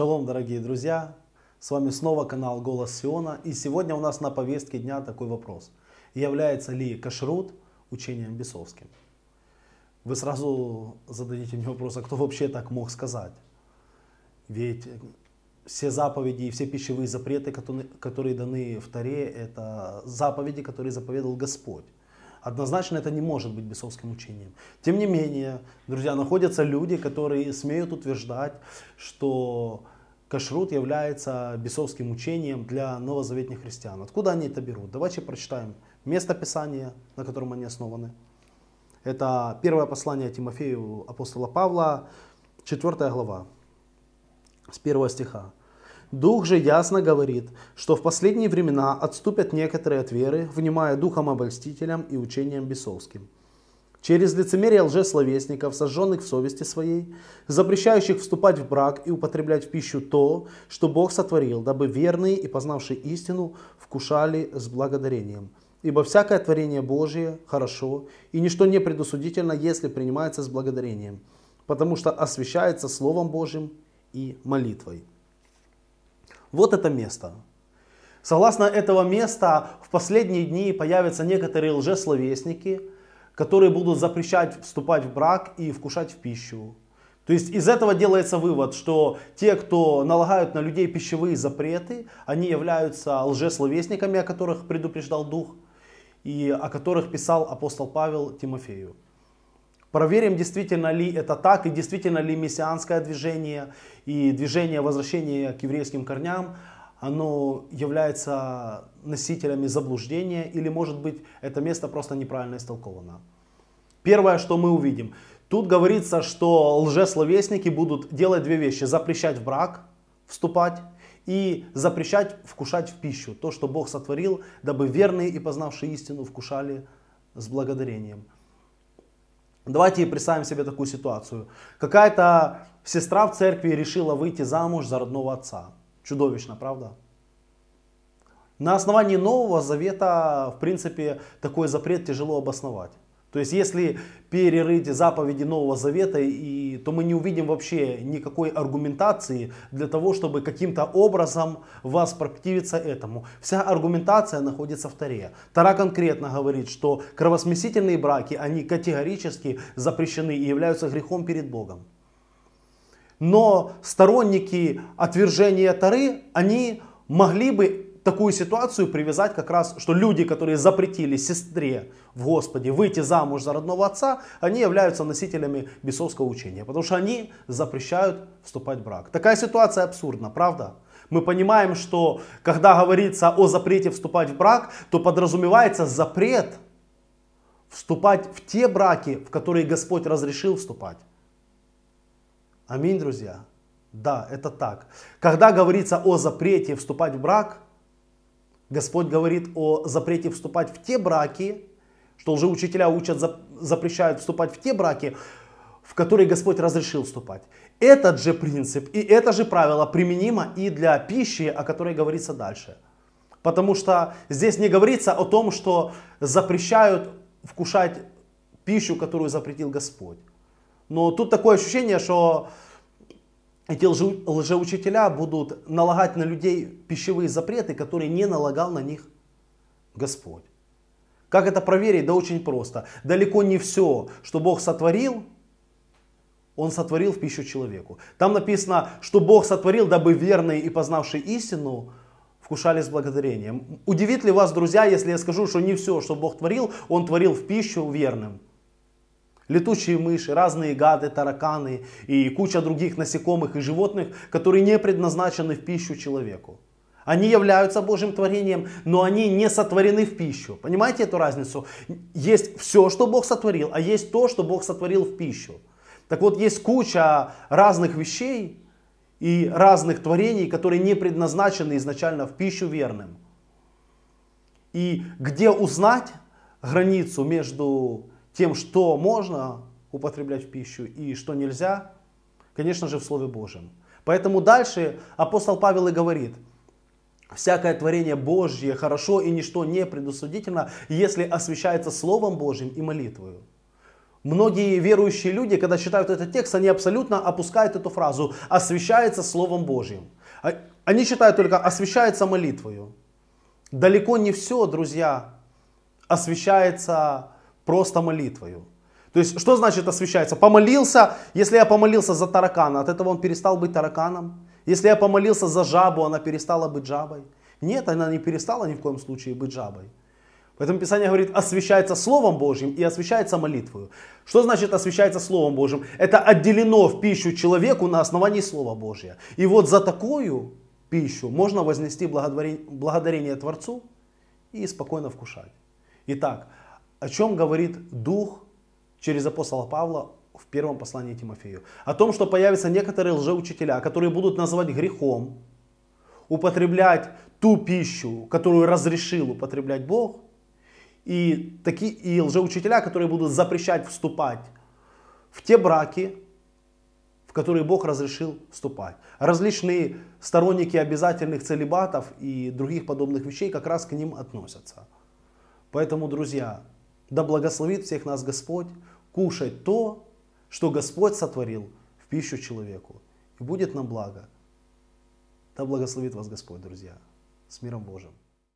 Шалом, дорогие друзья! С вами снова канал Голос Сиона. И сегодня у нас на повестке дня такой вопрос. Является ли кашрут учением бесовским? Вы сразу зададите мне вопрос, а кто вообще так мог сказать? Ведь все заповеди и все пищевые запреты, которые даны в Таре, это заповеди, которые заповедовал Господь. Однозначно это не может быть бесовским учением. Тем не менее, друзья, находятся люди, которые смеют утверждать, что кашрут является бесовским учением для новозаветных христиан. Откуда они это берут? Давайте прочитаем место Писания, на котором они основаны. Это первое послание Тимофею апостола Павла, 4 глава, с 1 стиха. Дух же ясно говорит, что в последние времена отступят некоторые от веры, внимая духом обольстителям и учением бесовским. Через лицемерие лжесловесников, сожженных в совести своей, запрещающих вступать в брак и употреблять в пищу то, что Бог сотворил, дабы верные и познавшие истину вкушали с благодарением. Ибо всякое творение Божие хорошо, и ничто не предусудительно, если принимается с благодарением, потому что освящается Словом Божьим и молитвой. Вот это место. Согласно этого места, в последние дни появятся некоторые лжесловесники, которые будут запрещать вступать в брак и вкушать в пищу. То есть из этого делается вывод, что те, кто налагают на людей пищевые запреты, они являются лжесловесниками, о которых предупреждал Дух, и о которых писал апостол Павел Тимофею. Проверим, действительно ли это так, и действительно ли мессианское движение и движение возвращения к еврейским корням, оно является носителями заблуждения, или может быть это место просто неправильно истолковано. Первое, что мы увидим. Тут говорится, что лжесловесники будут делать две вещи. Запрещать в брак вступать и запрещать вкушать в пищу. То, что Бог сотворил, дабы верные и познавшие истину вкушали с благодарением. Давайте представим себе такую ситуацию. Какая-то сестра в церкви решила выйти замуж за родного отца. Чудовищно, правда? На основании Нового Завета, в принципе, такой запрет тяжело обосновать. То есть, если перерыть заповеди Нового Завета, и, то мы не увидим вообще никакой аргументации для того, чтобы каким-то образом вас противиться этому. Вся аргументация находится в Таре. Тара конкретно говорит, что кровосмесительные браки, они категорически запрещены и являются грехом перед Богом. Но сторонники отвержения Тары, они могли бы такую ситуацию привязать как раз, что люди, которые запретили сестре в Господе выйти замуж за родного отца, они являются носителями бесовского учения, потому что они запрещают вступать в брак. Такая ситуация абсурдна, правда? Мы понимаем, что когда говорится о запрете вступать в брак, то подразумевается запрет вступать в те браки, в которые Господь разрешил вступать. Аминь, друзья. Да, это так. Когда говорится о запрете вступать в брак, Господь говорит о запрете вступать в те браки, что уже учителя учат, запрещают вступать в те браки, в которые Господь разрешил вступать. Этот же принцип и это же правило применимо и для пищи, о которой говорится дальше. Потому что здесь не говорится о том, что запрещают вкушать пищу, которую запретил Господь. Но тут такое ощущение, что эти лжеучителя будут налагать на людей пищевые запреты, которые не налагал на них Господь. Как это проверить? Да очень просто. Далеко не все, что Бог сотворил, Он сотворил в пищу человеку. Там написано, что Бог сотворил, дабы верные и познавшие истину вкушали с благодарением. Удивит ли вас, друзья, если я скажу, что не все, что Бог творил, Он творил в пищу верным? Летучие мыши, разные гады, тараканы и куча других насекомых и животных, которые не предназначены в пищу человеку. Они являются Божьим творением, но они не сотворены в пищу. Понимаете эту разницу? Есть все, что Бог сотворил, а есть то, что Бог сотворил в пищу. Так вот, есть куча разных вещей и разных творений, которые не предназначены изначально в пищу верным. И где узнать границу между тем, что можно употреблять в пищу и что нельзя, конечно же, в Слове Божьем. Поэтому дальше апостол Павел и говорит, всякое творение Божье хорошо и ничто не предусудительно, если освящается Словом Божьим и молитвою. Многие верующие люди, когда читают этот текст, они абсолютно опускают эту фразу «освящается Словом Божьим». А, они читают только «освящается молитвою». Далеко не все, друзья, освящается просто молитвою. То есть, что значит освящается? Помолился, если я помолился за таракана, от этого он перестал быть тараканом. Если я помолился за жабу, она перестала быть жабой. Нет, она не перестала ни в коем случае быть жабой. Поэтому Писание говорит, освящается Словом Божьим и освящается молитвою. Что значит освящается Словом Божьим? Это отделено в пищу человеку на основании Слова Божьего. И вот за такую пищу можно вознести благодарение Творцу и спокойно вкушать. Итак, о чем говорит Дух через апостола Павла в первом послании Тимофею? О том, что появятся некоторые лжеучителя, которые будут называть грехом, употреблять ту пищу, которую разрешил употреблять Бог, и, такие, и лжеучителя, которые будут запрещать вступать в те браки, в которые Бог разрешил вступать. Различные сторонники обязательных целебатов и других подобных вещей как раз к ним относятся. Поэтому, друзья, да благословит всех нас Господь кушать то, что Господь сотворил в пищу человеку. И будет нам благо. Да благословит вас Господь, друзья. С миром Божьим.